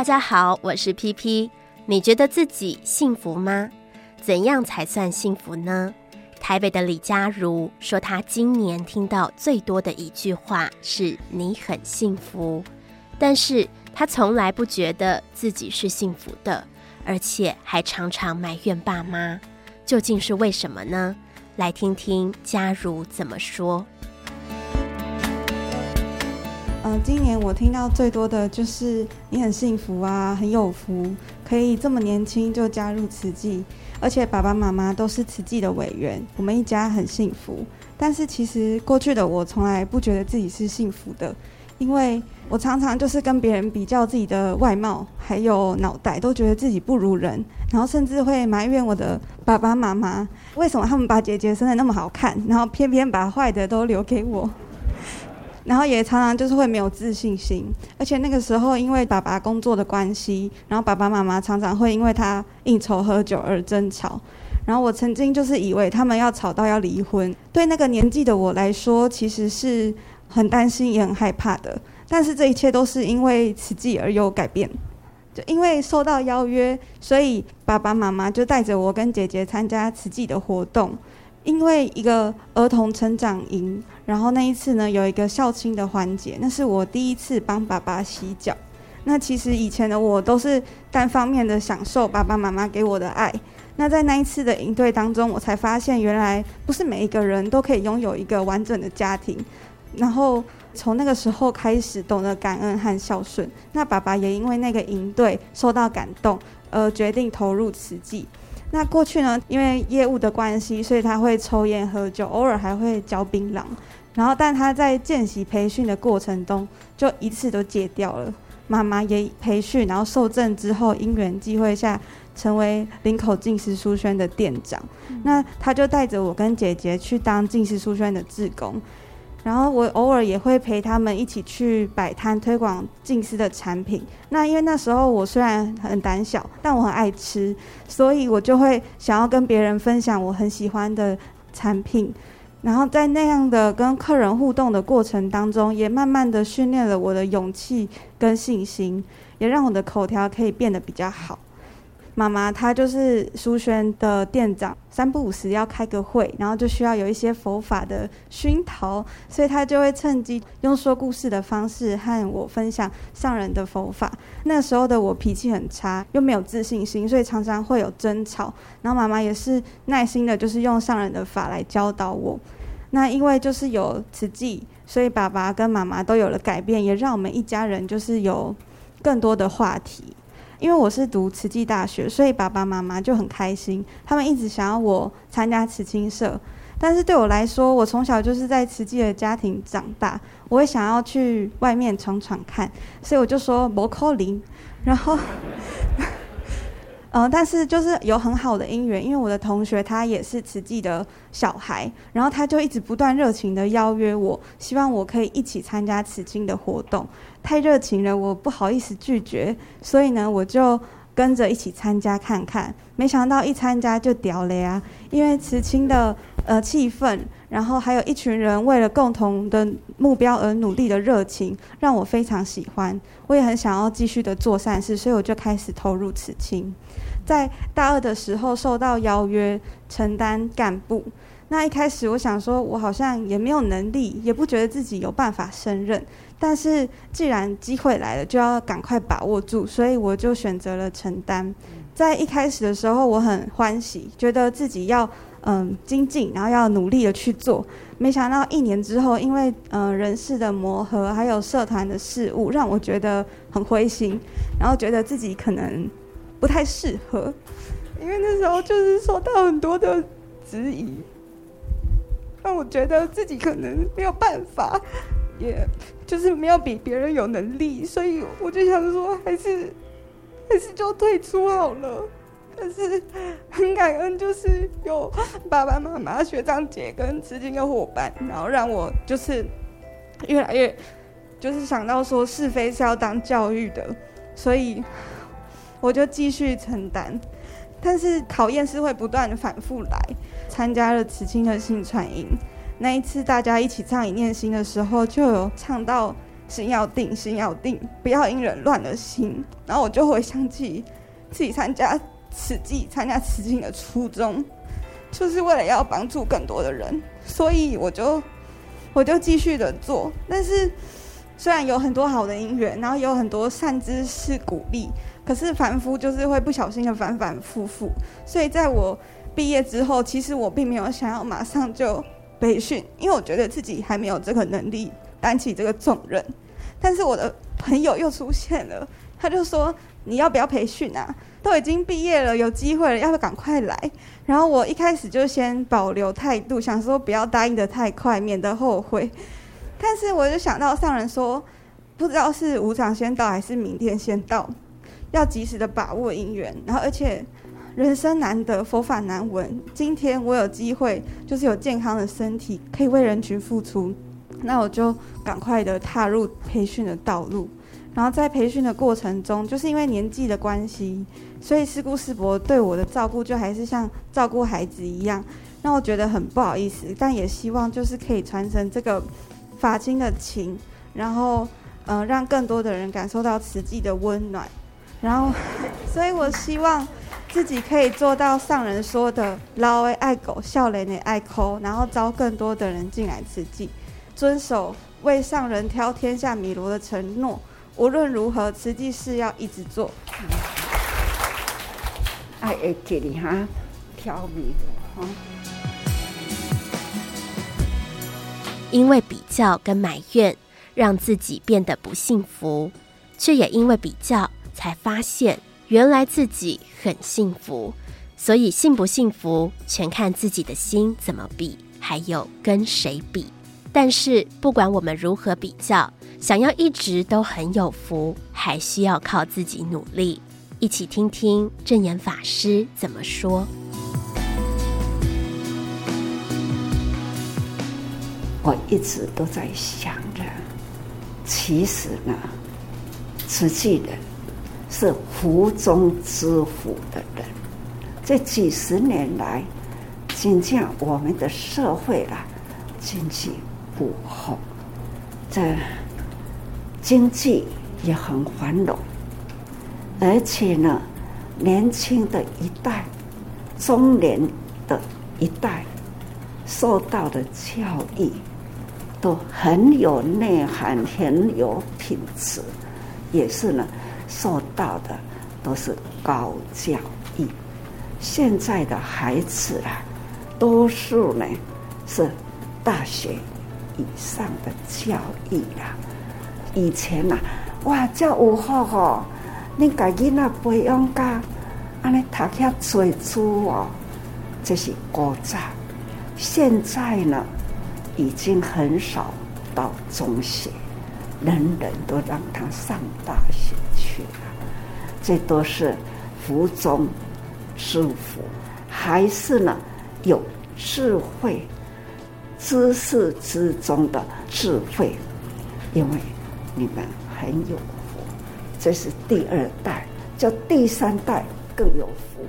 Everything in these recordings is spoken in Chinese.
大家好，我是 PP。你觉得自己幸福吗？怎样才算幸福呢？台北的李佳如说，她今年听到最多的一句话是“你很幸福”，但是她从来不觉得自己是幸福的，而且还常常埋怨爸妈。究竟是为什么呢？来听听佳如怎么说。嗯、今年我听到最多的就是你很幸福啊，很有福，可以这么年轻就加入慈济，而且爸爸妈妈都是慈济的委员，我们一家很幸福。但是其实过去的我从来不觉得自己是幸福的，因为我常常就是跟别人比较自己的外貌，还有脑袋，都觉得自己不如人，然后甚至会埋怨我的爸爸妈妈，为什么他们把姐姐生得那么好看，然后偏偏把坏的都留给我。然后也常常就是会没有自信心，而且那个时候因为爸爸工作的关系，然后爸爸妈妈常常会因为他应酬喝酒而争吵。然后我曾经就是以为他们要吵到要离婚，对那个年纪的我来说，其实是很担心也很害怕的。但是这一切都是因为慈济而有改变，就因为受到邀约，所以爸爸妈妈就带着我跟姐姐参加慈济的活动。因为一个儿童成长营，然后那一次呢，有一个孝亲的环节，那是我第一次帮爸爸洗脚。那其实以前的我都是单方面的享受爸爸妈妈给我的爱。那在那一次的营队当中，我才发现原来不是每一个人都可以拥有一个完整的家庭。然后从那个时候开始懂得感恩和孝顺。那爸爸也因为那个营队受到感动，而决定投入慈济。那过去呢，因为业务的关系，所以他会抽烟喝酒，偶尔还会嚼槟榔。然后，但他在见习培训的过程中，就一次都戒掉了。妈妈也培训，然后受证之后，因缘际会下，成为林口近视书轩的店长。那他就带着我跟姐姐去当近视书轩的志工。然后我偶尔也会陪他们一起去摆摊推广静思的产品。那因为那时候我虽然很胆小，但我很爱吃，所以我就会想要跟别人分享我很喜欢的产品。然后在那样的跟客人互动的过程当中，也慢慢的训练了我的勇气跟信心，也让我的口条可以变得比较好。妈妈她就是书轩的店长，三不五时要开个会，然后就需要有一些佛法的熏陶，所以她就会趁机用说故事的方式和我分享上人的佛法。那时候的我脾气很差，又没有自信心，所以常常会有争吵。然后妈妈也是耐心的，就是用上人的法来教导我。那因为就是有慈济，所以爸爸跟妈妈都有了改变，也让我们一家人就是有更多的话题。因为我是读慈济大学，所以爸爸妈妈就很开心。他们一直想要我参加慈青社，但是对我来说，我从小就是在慈济的家庭长大，我也想要去外面闯闯看，所以我就说摩扣零。然后。嗯，但是就是有很好的姻缘，因为我的同学他也是慈济的小孩，然后他就一直不断热情的邀约我，希望我可以一起参加慈青的活动。太热情了，我不好意思拒绝，所以呢，我就跟着一起参加看看。没想到一参加就屌了呀，因为慈青的呃气氛，然后还有一群人为了共同的目标而努力的热情，让我非常喜欢。我也很想要继续的做善事，所以我就开始投入此青。在大二的时候受到邀约承担干部，那一开始我想说，我好像也没有能力，也不觉得自己有办法胜任。但是既然机会来了，就要赶快把握住，所以我就选择了承担。在一开始的时候，我很欢喜，觉得自己要嗯精进，然后要努力的去做。没想到一年之后，因为嗯人事的磨合，还有社团的事务，让我觉得很灰心，然后觉得自己可能。不太适合，因为那时候就是受到很多的质疑，让我觉得自己可能没有办法，也就是没有比别人有能力，所以我就想说，还是还是就退出好了。但是很感恩，就是有爸爸妈妈、学长姐跟慈青的伙伴，然后让我就是越来越就是想到说是非是要当教育的，所以。我就继续承担，但是考验是会不断的反复来。参加了慈青的新传营，那一次大家一起唱《一念心》的时候，就有唱到心要定，心要定，不要因人乱了心。然后我就回想起自己参加此际、参加慈济的初衷，就是为了要帮助更多的人，所以我就我就继续的做。但是虽然有很多好的姻缘，然后有很多善知识鼓励，可是凡夫就是会不小心的反反复复。所以在我毕业之后，其实我并没有想要马上就培训，因为我觉得自己还没有这个能力。担起这个重任，但是我的朋友又出现了，他就说：“你要不要培训啊？都已经毕业了，有机会了，要不要赶快来？”然后我一开始就先保留态度，想说不要答应得太快，免得后悔。但是我就想到上人说，不知道是无常先到还是明天先到，要及时的把握因缘。然后而且人生难得，佛法难闻，今天我有机会，就是有健康的身体，可以为人群付出。那我就赶快的踏入培训的道路，然后在培训的过程中，就是因为年纪的关系，所以师姑师伯对我的照顾就还是像照顾孩子一样，让我觉得很不好意思。但也希望就是可以传承这个法亲的情，然后嗯、让更多的人感受到慈济的温暖。然后，所以我希望自己可以做到上人说的“老爱狗，笑脸的爱抠”，然后招更多的人进来慈济。遵守为上人挑天下米罗的承诺，无论如何，慈济事要一直做。爱会给你哈挑米罗哈。因为比较跟埋怨，让自己变得不幸福，却也因为比较，才发现原来自己很幸福。所以幸不幸福，全看自己的心怎么比，还有跟谁比。但是，不管我们如何比较，想要一直都很有福，还需要靠自己努力。一起听听证严法师怎么说。我一直都在想着，其实呢，实际的是福中之福的人。这几十年来，经过我们的社会啦，经济。不好，这经济也很繁荣，而且呢，年轻的一代、中年的一代受到的教育都很有内涵、很有品质，也是呢，受到的都是高教育。现在的孩子啊，多数呢是大学。以上的教育啦，以前呐、啊，哇，这有好吼，你家囡仔培养家，安尼读遐最初哦，这是古早。现在呢，已经很少到中学，人人都让他上大学去了。这都是福中之福，还是呢有智慧。知识之中的智慧，因为你们很有福，这是第二代，叫第三代更有福。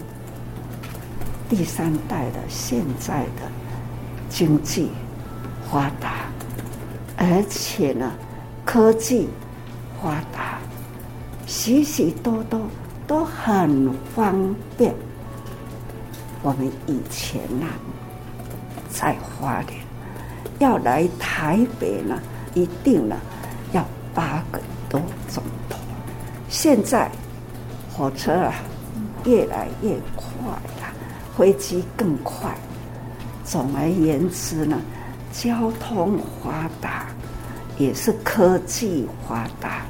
第三代的现在的经济发达，而且呢，科技发达，许许多多都很方便。我们以前呢，在花莲。要来台北呢，一定呢要八个多钟头。现在火车啊越来越快了，飞机更快。总而言之呢，交通发达也是科技发达，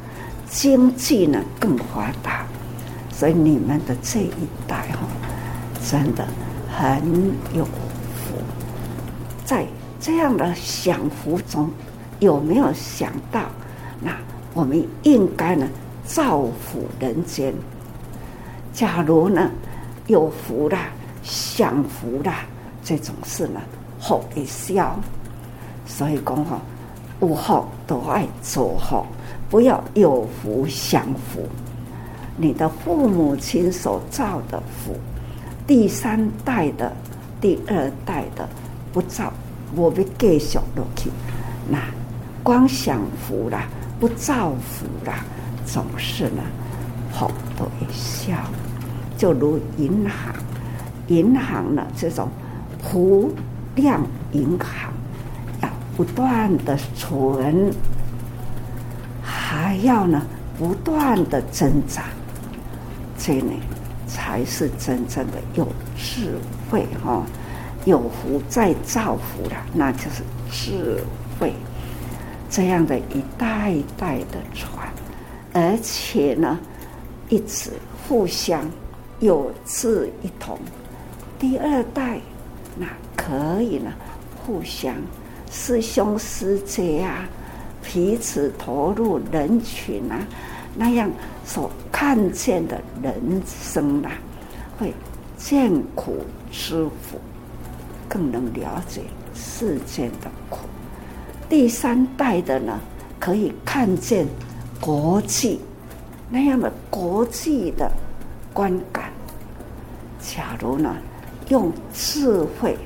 经济呢更发达。所以你们的这一代哈，真的很有福，在。这样的享福中，有没有想到？那我们应该呢，造福人间。假如呢，有福啦，享福啦，这种事呢，好一消。所以讲哈，有福都爱做好，不要有福享福。你的父母亲所造的福，第三代的、第二代的不造。我们继续落去，那光享福啦，不造福啦，总是呢，福都会消。就如银行，银行呢这种无量银行，要不断的存，还要呢不断的增长，这呢才是真正的有智慧哈。有福再造福了，那就是智慧。这样的一代一代的传，而且呢，一直互相有志一同。第二代那可以呢，互相师兄师姐啊，彼此投入人群啊，那样所看见的人生啊，会见苦知福。更能了解世间的苦。第三代的呢，可以看见国际那样的国际的观感。假如呢，用智慧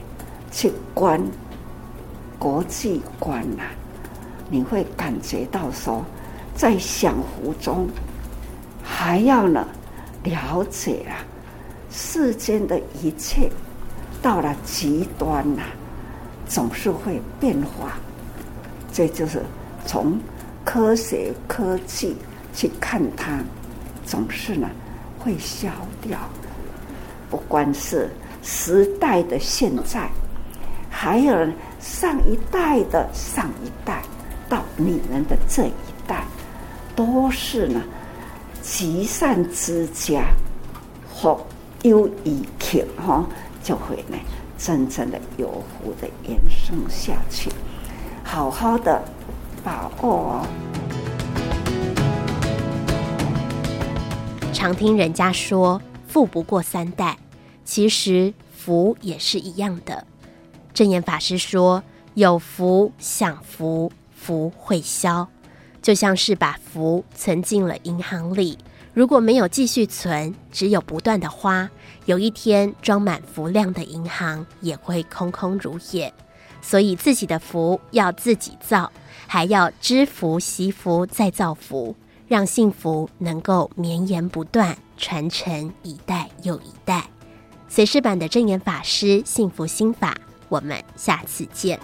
去观国际观呐，你会感觉到说，在享福中，还要呢了解啊世间的一切。到了极端呐，总是会变化。这就是从科学科技去看它，总是呢会消掉。不管是时代的现在，还有上一代的上一代，到你们的这一代，都是呢积善之家，福有余庆哈。就会呢，真正的有福的延伸下去，好好的把握哦。常听人家说“富不过三代”，其实福也是一样的。证严法师说：“有福享福，福会消，就像是把福存进了银行里。”如果没有继续存，只有不断的花，有一天装满福量的银行也会空空如也。所以自己的福要自己造，还要知福惜福再造福，让幸福能够绵延不断，传承一代又一代。随师版的证严法师幸福心法，我们下次见。